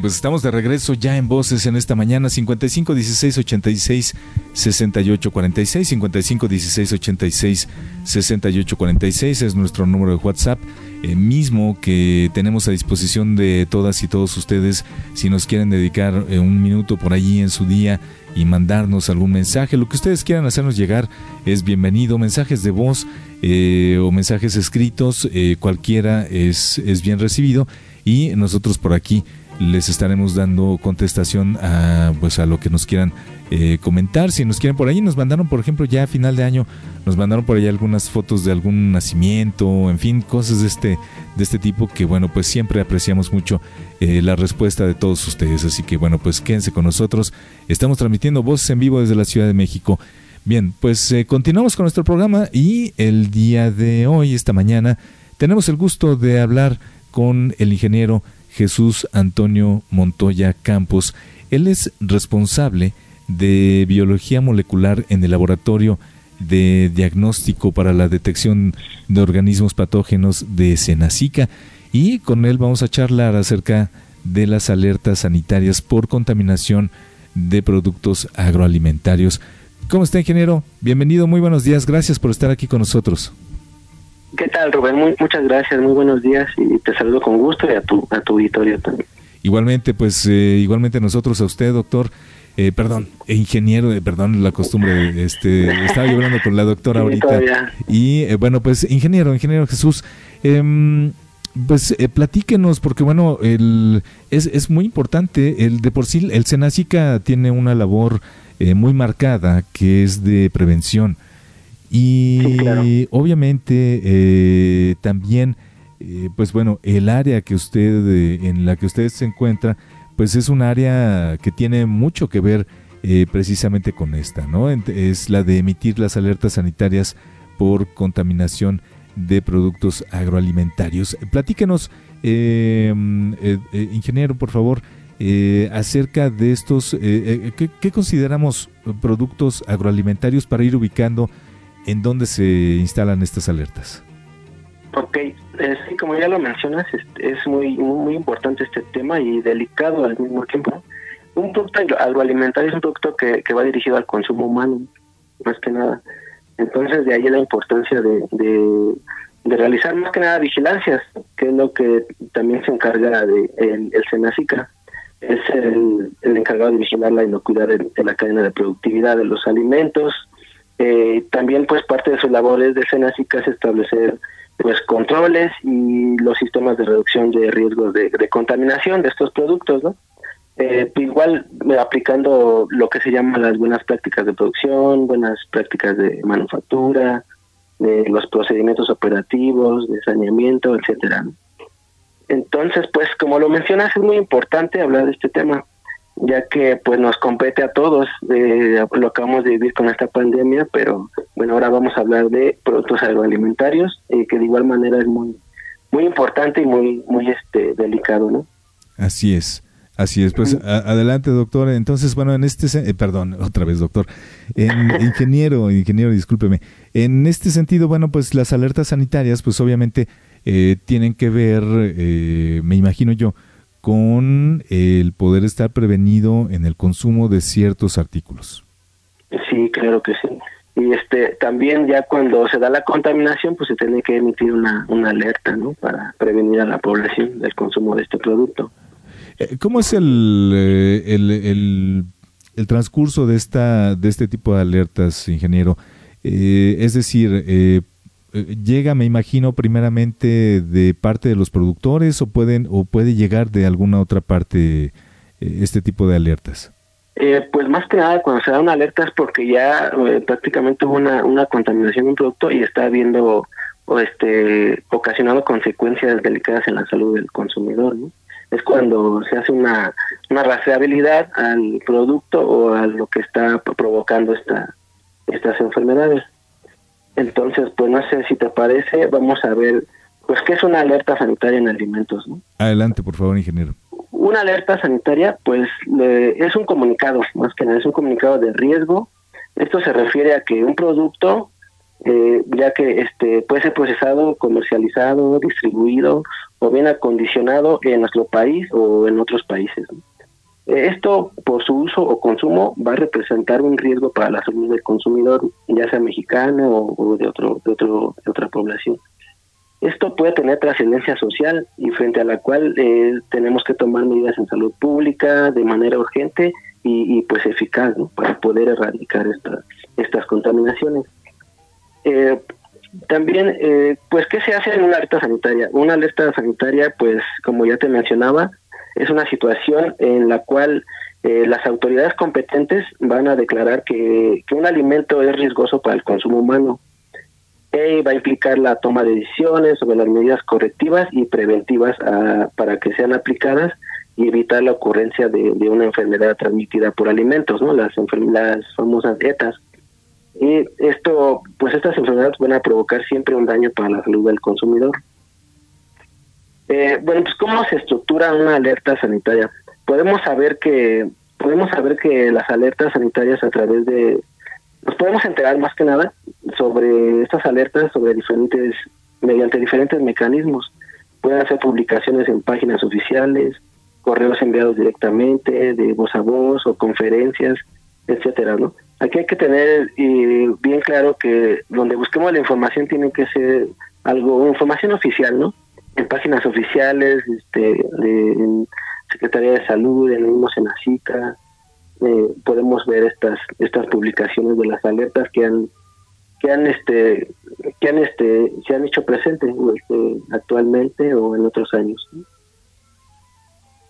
Pues estamos de regreso ya en voces en esta mañana 55 16 86 68 46 55 16 86 68 46 es nuestro número de WhatsApp eh, mismo que tenemos a disposición de todas y todos ustedes. Si nos quieren dedicar eh, un minuto por allí en su día y mandarnos algún mensaje lo que ustedes quieran hacernos llegar es bienvenido. Mensajes de voz eh, o mensajes escritos cualquiera es, es bien recibido. Y nosotros por aquí les estaremos dando contestación a, pues, a lo que nos quieran eh, comentar. Si nos quieren por ahí, nos mandaron, por ejemplo, ya a final de año, nos mandaron por ahí algunas fotos de algún nacimiento, en fin, cosas de este, de este tipo que, bueno, pues siempre apreciamos mucho eh, la respuesta de todos ustedes. Así que, bueno, pues quédense con nosotros. Estamos transmitiendo voces en vivo desde la Ciudad de México. Bien, pues eh, continuamos con nuestro programa y el día de hoy, esta mañana, tenemos el gusto de hablar con el ingeniero Jesús Antonio Montoya Campos. Él es responsable de biología molecular en el laboratorio de diagnóstico para la detección de organismos patógenos de Senacica y con él vamos a charlar acerca de las alertas sanitarias por contaminación de productos agroalimentarios. ¿Cómo está, ingeniero? Bienvenido, muy buenos días, gracias por estar aquí con nosotros. ¿Qué tal, Rubén? muchas gracias, muy buenos días y te saludo con gusto y a tu, a tu auditorio también. Igualmente, pues, eh, igualmente nosotros a usted, doctor. Eh, perdón, eh, ingeniero, perdón la costumbre, este, estaba yo hablando con la doctora ahorita. Y bueno, pues, ingeniero, ingeniero Jesús, em, pues platíquenos, porque bueno, el, es, es muy importante, el de por sí, el Senacica tiene una labor muy marcada que es de prevención y obviamente eh, también, eh, pues bueno, el área que usted, eh, en la que usted se encuentra, pues es un área que tiene mucho que ver precisamente con esta, ¿no? Es la de emitir las alertas sanitarias por contaminación de productos agroalimentarios. Platíquenos, ingeniero, por favor, acerca de estos, ¿qué, ¿qué, consideramos productos agroalimentarios para ir ubicando ¿en dónde se instalan estas alertas? Ok, eh, sí, como ya lo mencionas, es, muy, muy importante este tema y delicado al mismo tiempo. Un producto agroalimentario es un producto que, va dirigido al consumo humano, más que nada. Entonces, de ahí la importancia de, de, realizar más que nada vigilancias, que es lo que también se encarga de el, el Senacica. Es el, encargado de vigilar la inocuidad de la cadena de productividad de los alimentos, eh, también pues parte de sus labores de Senacica es establecer pues controles y los sistemas de reducción de riesgos de, contaminación de estos productos, ¿no? Eh, igual eh, aplicando lo que se llama las buenas prácticas de producción, buenas prácticas de manufactura, de los procedimientos operativos, de saneamiento, etcétera. Entonces, pues como lo mencionas, es muy importante hablar de este tema ya que pues nos compete a todos, eh, lo acabamos de vivir con esta pandemia, pero bueno, ahora vamos a hablar de productos agroalimentarios, eh, que de igual manera es muy muy importante y muy muy este delicado, ¿no? Así es. Así es, pues adelante doctor. Entonces, bueno, en este, eh, perdón, otra vez doctor, en, ingeniero, ingeniero, discúlpeme. En este sentido, bueno, pues las alertas sanitarias, pues obviamente eh, tienen que ver, eh, me imagino yo, con el poder estar prevenido en el consumo de ciertos artículos. Sí, claro que sí. Y este también ya cuando se da la contaminación, pues se tiene que emitir una, una alerta, ¿no? Para prevenir a la población del consumo de este producto. Eh, ¿Cómo es el, eh, el, el, el, transcurso de esta de este tipo de alertas, ingeniero? Eh, es decir, eh, llega, me imagino, primeramente de parte de los productores o pueden o puede llegar de alguna otra parte eh, este tipo de alertas. Eh, pues más que nada cuando se da una alerta es porque ya eh, prácticamente hubo una, una contaminación de un producto y está habiendo o este ocasionado consecuencias delicadas en la salud del consumidor. ¿no? Es cuando se hace una, una rastreabilidad al producto o a lo que está provocando esta, estas enfermedades. Entonces, pues no sé si te parece, vamos a ver, pues qué es una alerta sanitaria en alimentos. ¿no? Adelante, por favor, ingeniero. Una alerta sanitaria, pues es un comunicado, más que nada, es un comunicado de riesgo. Esto se refiere a que un producto eh, ya que este puede ser procesado, comercializado, distribuido o bien acondicionado en nuestro país o en otros países. Esto, por su uso o consumo, va a representar un riesgo para la salud del consumidor, ya sea mexicano o, de, otro, de, otro, de otra población. Esto puede tener trascendencia social y frente a la cual eh, tenemos que tomar medidas en salud pública de manera urgente y, pues eficaz para poder erradicar estas estas contaminaciones. Eh, también, eh, pues, ¿qué se hace en una alerta sanitaria? Una alerta sanitaria, pues, como ya te mencionaba, es una situación en la cual eh, las autoridades competentes van a declarar que, un alimento es riesgoso para el consumo humano. Y va a implicar la toma de decisiones sobre las medidas correctivas y preventivas ah, para que sean aplicadas y evitar la ocurrencia de, una enfermedad transmitida por alimentos, ¿no? Las, las famosas dietas. Y esto, pues estas enfermedades van a provocar siempre un daño para la salud del consumidor. Eh, bueno, pues cómo se estructura una alerta sanitaria. Podemos saber que podemos saber que las alertas sanitarias a través de nos podemos enterar más que nada sobre estas alertas sobre diferentes mediante diferentes mecanismos. Pueden hacer publicaciones en páginas oficiales, correos enviados directamente, de voz a voz o conferencias, etcétera, ¿no? Aquí hay que tener bien claro que donde busquemos la información tiene que ser algo, información oficial, ¿no? En páginas oficiales, este, de Secretaría de Salud, en mismo Senacica, eh, podemos ver estas estas publicaciones de las alertas que han que han este que han este se han hecho presentes este, actualmente o en otros años.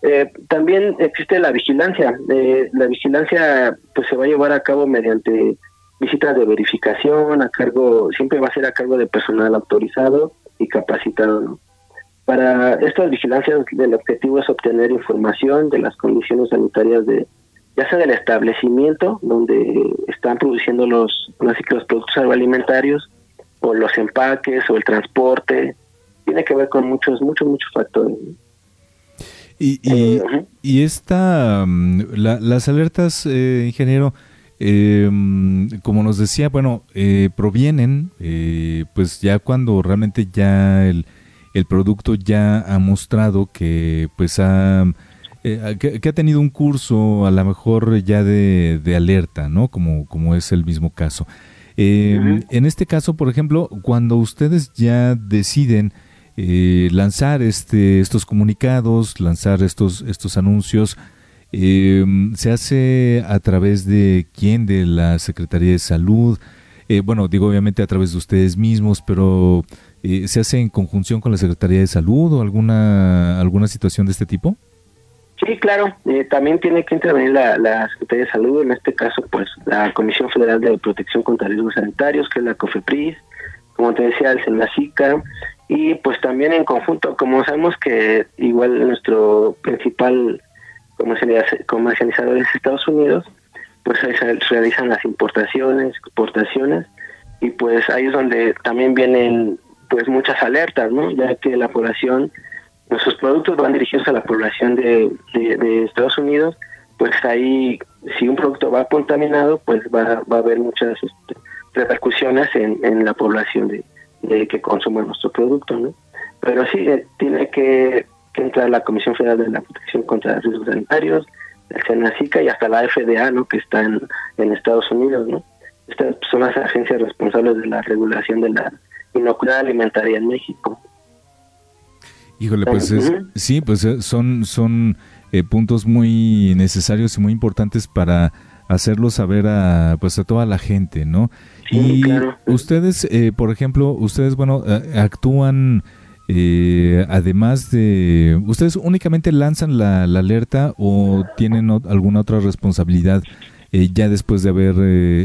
Eh, también existe la vigilancia. Eh, la vigilancia pues se va a llevar a cabo mediante visitas de verificación, a cargo, siempre va a ser a cargo de personal autorizado y capacitado. Para estas vigilancias el objetivo es obtener información de las condiciones sanitarias de ya sea del establecimiento donde están produciendo los, los productos agroalimentarios o los empaques o el transporte. Tiene que ver con muchos, muchos, muchos factores. Y, y, esta, mm, las alertas, eh, ingeniero, em, como nos decía, bueno, eh, provienen, eh, pues ya cuando realmente ya el, el, producto ya ha mostrado que, pues ha, que, ha tenido un curso a lo mejor ya de, de alerta, ¿no? Como, como es el mismo caso. Em, en este caso, por ejemplo, cuando ustedes ya deciden eh, lanzar este, estos comunicados, lanzar estos, estos anuncios, eh, se hace a través de quién, de la Secretaría de Salud, eh, bueno, digo obviamente a través de ustedes mismos, pero ¿se hace en conjunción con la Secretaría de Salud o alguna, alguna situación de este tipo? Sí, claro, también tiene que intervenir la, la, Secretaría de Salud, en este caso, pues la Comisión Federal de Protección contra Riesgos Sanitarios, que es la COFEPRIS, como te decía, el SENACICA, y pues también en conjunto, como sabemos que igual nuestro principal comercializador es Estados Unidos, pues ahí se realizan las importaciones, exportaciones, y pues ahí es donde también vienen pues muchas alertas, ¿no? Ya que la población, nuestros productos van dirigidos a la población de, de, Estados Unidos, pues ahí si un producto va contaminado, pues va, va a haber muchas este, repercusiones en, en la población de, que consuma nuestro producto, ¿no? Pero sí, eh, tiene que, entrar la Comisión Federal de la Protección contra Riesgos Sanitarios, el SENACICA y hasta la FDA, ¿no? Que está en, Estados Unidos, ¿no? Estas son las agencias responsables de la regulación de la inocuidad alimentaria en México. Híjole, pues sí, pues eh, son, son eh, puntos muy necesarios y muy importantes para hacerlo saber a, pues a toda la gente, ¿no? y ustedes, eh, por ejemplo, ustedes, bueno, eh, actúan eh, además de, ¿ustedes únicamente lanzan la, alerta o tienen alguna otra responsabilidad eh, ya después de haber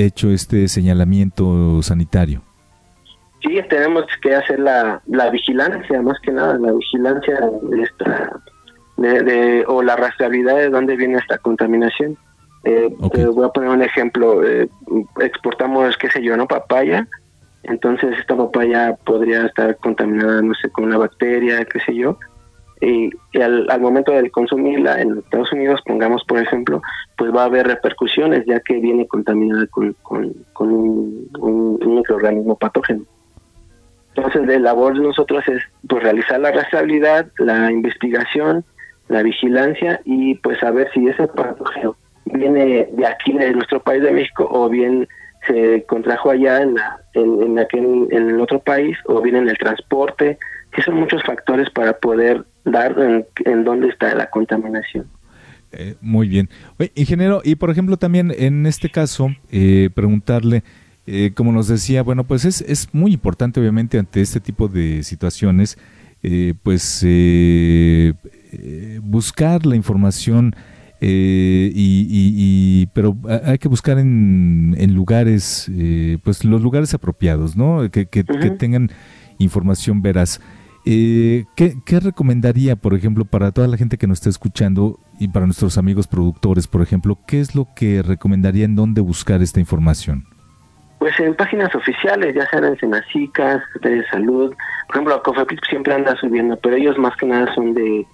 hecho este señalamiento sanitario? Sí, tenemos que hacer la, la vigilancia, más que nada, la vigilancia de, de, o la rastreabilidad de dónde viene esta contaminación. Eh, voy a poner un ejemplo. Eh, exportamos, qué sé yo, ¿no? Papaya. Entonces esta papaya podría estar contaminada, no sé, con una bacteria, qué sé yo. Y, al, momento de consumirla en Estados Unidos, pongamos por ejemplo, pues va a haber repercusiones ya que viene contaminada con, con, un, microorganismo patógeno. Entonces, la labor de nosotros es pues realizar la rastreabilidad, la investigación, la vigilancia y pues saber si ese patógeno viene de aquí, de nuestro país de México, o bien se contrajo allá en, la, en, aquel, en el otro país, o bien en el transporte. Sí, son muchos factores para poder dar en, dónde está la contaminación. Eh, muy bien. ingeniero, y por ejemplo también en este caso, eh, preguntarle, eh, como nos decía, bueno, pues es, es muy importante obviamente ante este tipo de situaciones, pues buscar la información eh, y, pero hay que buscar en, en lugares, eh, pues los lugares apropiados, ¿no? Que, que, tengan información veraz. Eh, ¿qué, ¿qué, recomendaría, por ejemplo, para toda la gente que nos está escuchando y para nuestros amigos productores, por ejemplo, qué es lo que recomendaría en dónde buscar esta información? Pues en páginas oficiales, ya sean en Senacicas, de salud. Por ejemplo, la COFEPRIS siempre anda subiendo, pero ellos más que nada son de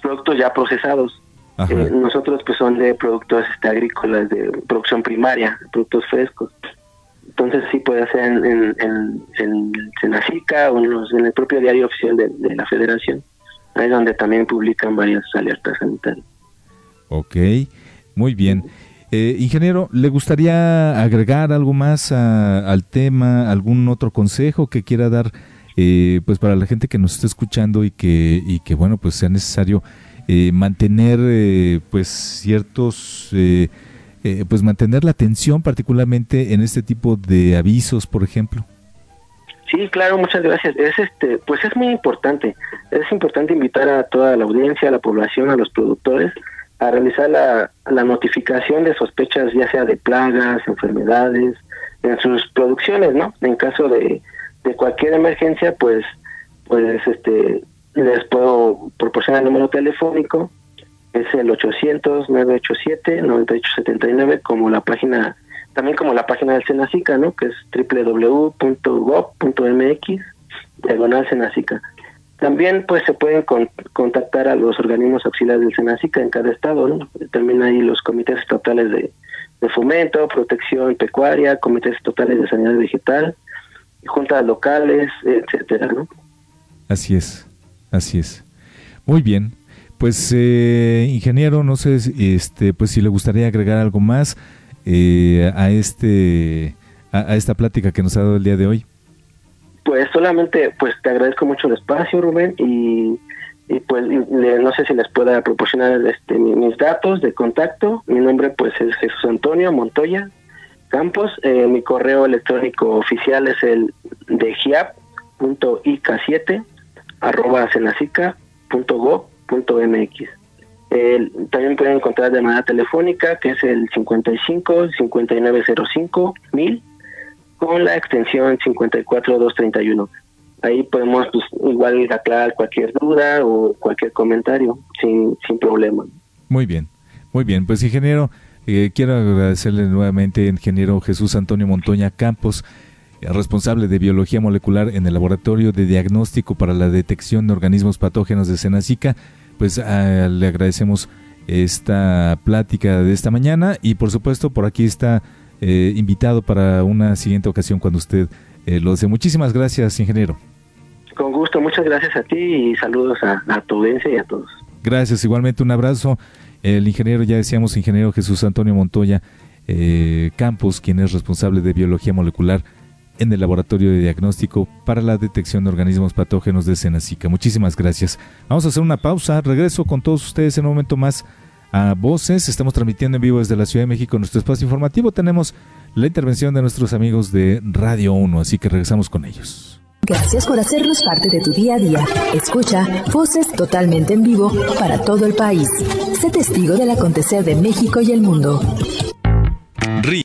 productos ya procesados. Eh, nosotros pues son de productos este, agrícolas, de producción primaria, productos frescos. Entonces sí puede ser en, en, en, en Senacica o en, el propio diario oficial de, la federación, ahí donde también publican varias alertas sanitarias. Ok, muy bien. Eh, ingeniero, ¿le gustaría agregar algo más al tema, algún otro consejo que quiera dar eh, pues para la gente que nos está escuchando y que, y que bueno, pues sea necesario eh, mantener eh, pues ciertos eh, pues mantener la atención particularmente en este tipo de avisos por ejemplo sí claro muchas gracias. Es este pues es muy importante. Es importante invitar a toda la audiencia a la población a los productores a realizar la, la notificación de sospechas ya sea de plagas enfermedades en sus producciones no en caso de, de cualquier emergencia pues pues este les puedo proporcionar el número telefónico, es el 800-987-9879, como la página, también como la página del Senacica, ¿no? que es www.gov.mx, diagonal Senacica. También pues se pueden contactar a los organismos auxiliares del Senacica en cada estado, ¿no? También hay los comités estatales de, de fomento, protección pecuaria, comités estatales de sanidad vegetal, juntas locales, etcétera, ¿no? Así es. Así es. Muy bien. Pues eh, ingeniero, no sé, este, pues si le gustaría agregar algo más eh, a este, a, esta plática que nos ha dado el día de hoy. Pues solamente, pues te agradezco mucho el espacio, Rubén, y, pues no sé si les pueda proporcionar este, mis datos de contacto. Mi nombre pues es Jesús Antonio Montoya Campos. Eh, mi correo electrónico oficial es el de giap.ik7 arroba cenacica.gov.mx. también pueden encontrar de manera telefónica, que es el 55 5905 1000 con la extensión 54231. Ahí podemos pues, igual aclarar cualquier duda o cualquier comentario sin, sin problema. Muy bien, muy bien. Pues ingeniero, eh, quiero agradecerle nuevamente, ingeniero Jesús Antonio Montoña Campos, responsable de biología molecular en el Laboratorio de Diagnóstico para la Detección de Organismos Patógenos de Senacica, pues ah, le agradecemos esta plática de esta mañana y por supuesto por aquí está eh, invitado para una siguiente ocasión cuando usted eh, lo desee. Muchísimas gracias, ingeniero. Con gusto, muchas gracias a ti y saludos a, a tu audiencia y a todos. Gracias, igualmente un abrazo. El ingeniero, ya decíamos, ingeniero Jesús Antonio Montoya eh, Campos, quien es responsable de biología molecular en el Laboratorio de Diagnóstico para la Detección de Organismos Patógenos de Senacica. Muchísimas gracias. Vamos a hacer una pausa. Regreso con todos ustedes en un momento más a voces. Estamos transmitiendo en vivo desde la Ciudad de México en nuestro espacio informativo. Tenemos la intervención de nuestros amigos de Radio 1, así que regresamos con ellos. Gracias por hacernos parte de tu día a día. Escucha voces totalmente en vivo para todo el país. Sé testigo del acontecer de México y el mundo.